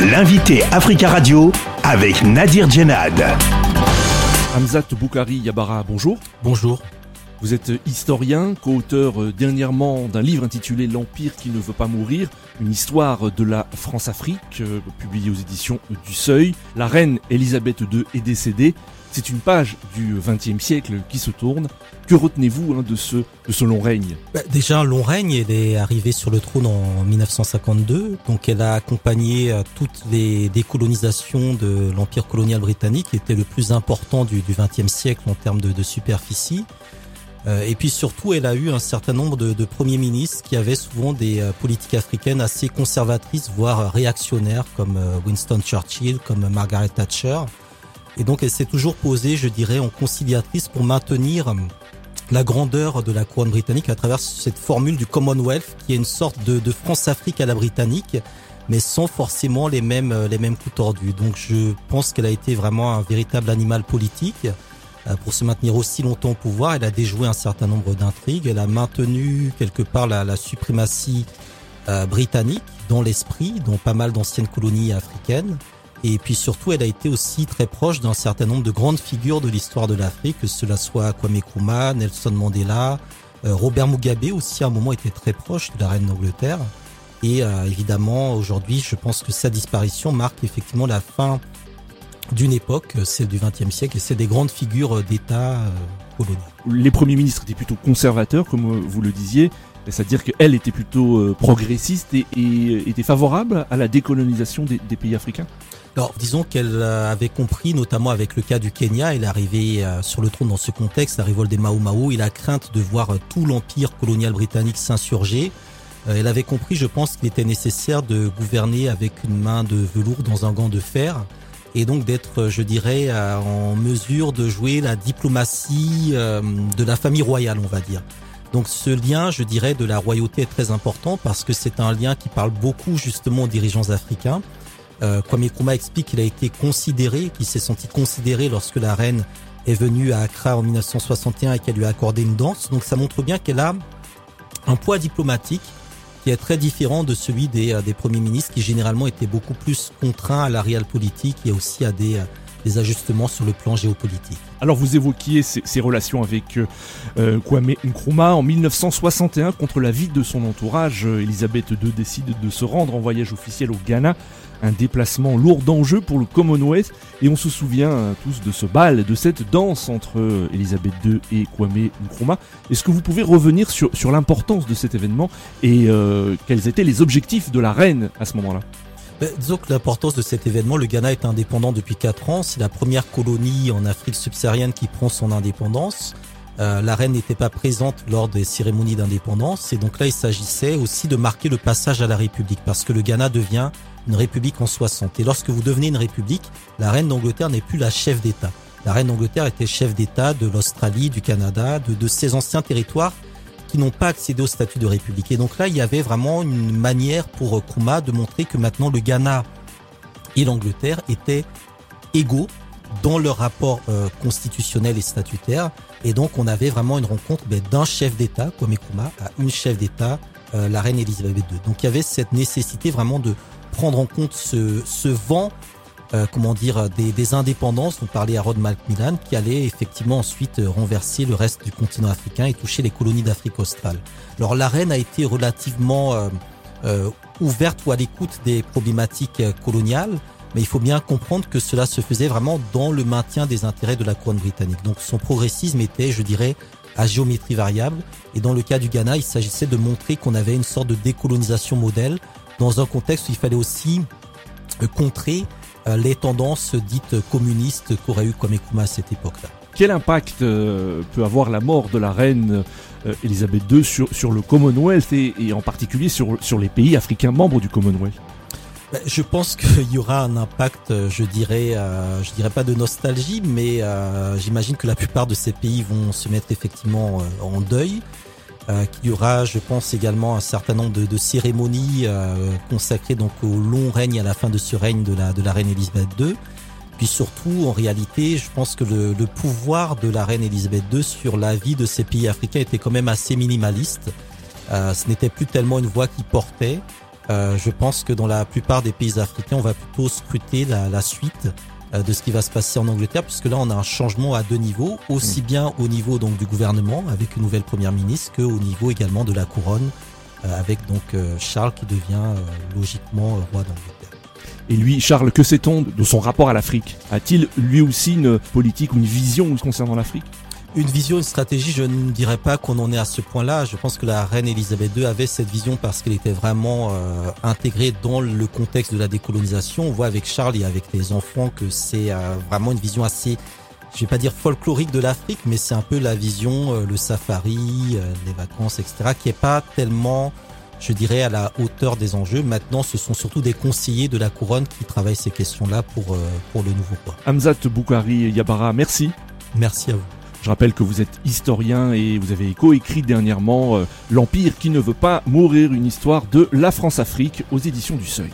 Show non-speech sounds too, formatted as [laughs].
L'invité Africa Radio avec Nadir Djenad. Hamzat Boukari Yabara, bonjour. Bonjour. Vous êtes historien, co-auteur euh, dernièrement d'un livre intitulé L'Empire qui ne veut pas mourir, une histoire de la France-Afrique, euh, publié aux éditions du Seuil. La reine Elisabeth II est décédée. C'est une page du XXe siècle qui se tourne. Que retenez-vous hein, de, ce, de ce long règne? Bah, Déjà, long règne, elle est arrivée sur le trône en 1952, donc elle a accompagné euh, toutes les décolonisations de l'empire colonial britannique, qui était le plus important du XXe siècle en termes de superficie. Euh, et puis surtout, elle a eu un certain nombre de, premiers ministres qui avaient souvent des euh, politiques africaines assez conservatrices, voire réactionnaires, comme Winston Churchill, comme Margaret Thatcher. Et donc elle s'est toujours posée, je dirais, en conciliatrice pour maintenir la grandeur de la couronne britannique à travers cette formule du Commonwealth, qui est une sorte de, de France-Afrique à la britannique, mais sans forcément les mêmes, les mêmes coups tordus. Donc je pense qu'elle a été vraiment un véritable animal politique euh, pour se maintenir aussi longtemps au pouvoir. Elle a déjoué un certain nombre d'intrigues. Elle a maintenu quelque part la, suprématie euh, britannique dans l'esprit, dans pas mal d'anciennes colonies africaines. Et puis surtout, elle a été aussi très proche d'un certain nombre de grandes figures de l'histoire de l'Afrique, que cela soit Kwame Nkrumah, Nelson Mandela, euh, Robert Mugabe aussi à un moment était très proche de la reine d'Angleterre. Et euh, évidemment, aujourd'hui, je pense que sa disparition marque effectivement la fin d'une époque, celle du XXe siècle, et c'est des grandes figures d'État euh, coloniaux. Les premiers ministres étaient plutôt conservateurs, comme vous le disiez, c'est-à-dire qu'elle était plutôt progressiste et, et, était favorable à la décolonisation des, des pays africains? Alors, disons qu'elle avait compris, notamment avec le cas du Kenya, elle est arrivée sur le trône dans ce contexte, la révolte des Mao Mao, il a crainte de voir tout l'empire colonial britannique s'insurger. Elle avait compris, je pense, qu'il était nécessaire de gouverner avec une main de velours dans un gant de fer et donc d'être, je dirais, en mesure de jouer la diplomatie de la famille royale, on va dire. Donc ce lien, je dirais, de la royauté est très important parce que c'est un lien qui parle beaucoup justement aux dirigeants africains. Euh, Kwame Nkrumah explique qu'il a été considéré, qu'il s'est senti considéré lorsque la reine est venue à Accra en 1961 et qu'elle lui a accordé une danse. Donc ça montre bien qu'elle a un poids diplomatique qui est très différent de celui des, euh, des premiers ministres qui généralement étaient beaucoup plus contraints à la réelle politique et aussi à des, euh, des ajustements sur le plan géopolitique. Alors vous évoquiez ces, relations avec euh, Kwame Nkrumah en 1961 contre l'avis de son entourage. Elisabeth II décide de se rendre en voyage officiel au Ghana un déplacement lourd d'enjeux pour le Commonwealth et on se souvient hein, tous de ce bal, de cette danse entre euh, Elisabeth II et Kwame Nkrumah. Est-ce que vous pouvez revenir sur, l'importance de cet événement et euh, quels étaient les objectifs de la reine à ce moment-là? Ben, disons que l'importance de cet événement, le Ghana est indépendant depuis 4 ans, c'est la première colonie en Afrique subsaharienne qui prend son indépendance. Euh, la reine n'était pas présente lors des cérémonies d'indépendance et donc là il s'agissait aussi de marquer le passage à la République parce que le Ghana devient une république en 60. Et lorsque vous devenez une république, la reine d'Angleterre n'est plus la chef d'État. La reine d'Angleterre était chef d'État de l'Australie, du Canada, de, de ces anciens territoires qui n'ont pas accédé au statut de république. Et donc là, il y avait vraiment une manière pour Kuma de montrer que maintenant le Ghana et l'Angleterre étaient égaux dans leur rapport euh, constitutionnel et statutaire. Et donc on avait vraiment une rencontre ben, d'un chef d'État, Kwame Nkrumah, à une chef d'État, euh, la reine Elisabeth II. Donc il y avait cette nécessité vraiment de prendre en compte ce vent, euh, comment dire, des, des, indépendances. On parlait à Rod Macmillan qui allait effectivement ensuite renverser le reste du continent africain et toucher les colonies d'Afrique australe. Alors la reine a été relativement euh, euh, ouverte ou à l'écoute des problématiques coloniales. Mais il faut bien comprendre que cela se faisait vraiment dans le maintien des intérêts de la couronne britannique. Donc son progressisme était, je dirais, à géométrie variable. Et dans le cas du Ghana, il s'agissait de montrer qu'on avait une sorte de décolonisation modèle dans un contexte où il fallait aussi euh, contrer euh, les tendances dites communistes qu'aurait eu Kwame à cette époque-là. Quel impact euh, peut avoir la mort de la reine Elisabeth II sur, sur le Commonwealth et, et en particulier sur, sur les pays africains membres du Commonwealth? Ben, je pense [laughs] qu'il y aura un impact, je dirais, euh, je dirais pas de nostalgie, mais euh, j'imagine que la plupart de ces pays vont se mettre effectivement euh, en deuil. Qu'il y aura, je pense, également un certain nombre de, de cérémonies consacrées donc au long règne à la fin de ce règne de la de la reine Elisabeth II. Puis surtout, en réalité, je pense que le, le pouvoir de la reine Elisabeth II sur la vie de ces pays africains était quand même assez minimaliste. ce n'était plus tellement une voix qui portait. Euh, je pense que dans la plupart des pays africains, on va plutôt scruter la, la suite euh, de ce qui va se passer en Angleterre, puisque là on a un changement à deux niveaux, aussi bien au niveau donc du gouvernement avec une nouvelle première ministre, que au niveau également de la couronne euh, avec donc Charles qui devient logiquement roi d'Angleterre. Et lui, Charles, que sait-on de son rapport à l'Afrique? A-t-il lui aussi une politique ou une vision concernant l'Afrique? Une vision, une stratégie, je ne dirais pas qu'on en est à ce point-là. Je pense que la reine Elisabeth II avait cette vision parce qu'elle était vraiment euh, intégrée dans le contexte de la décolonisation. On voit avec Charles et avec les enfants que c'est euh, vraiment une vision assez, je vais pas dire folklorique de l'Afrique, mais c'est un peu la vision, euh, le safari, les vacances, etc., qui est pas tellement je dirais, à la hauteur des enjeux. Maintenant, ce sont surtout des conseillers de la couronne qui travaillent ces questions-là pour, pour le nouveau roi. Hamzat Boukari Yabara, merci. Merci à vous. Je rappelle que vous êtes historien et vous avez coécrit dernièrement euh, L'Empire qui ne veut pas mourir, une histoire de la France-Afrique aux éditions du Seuil.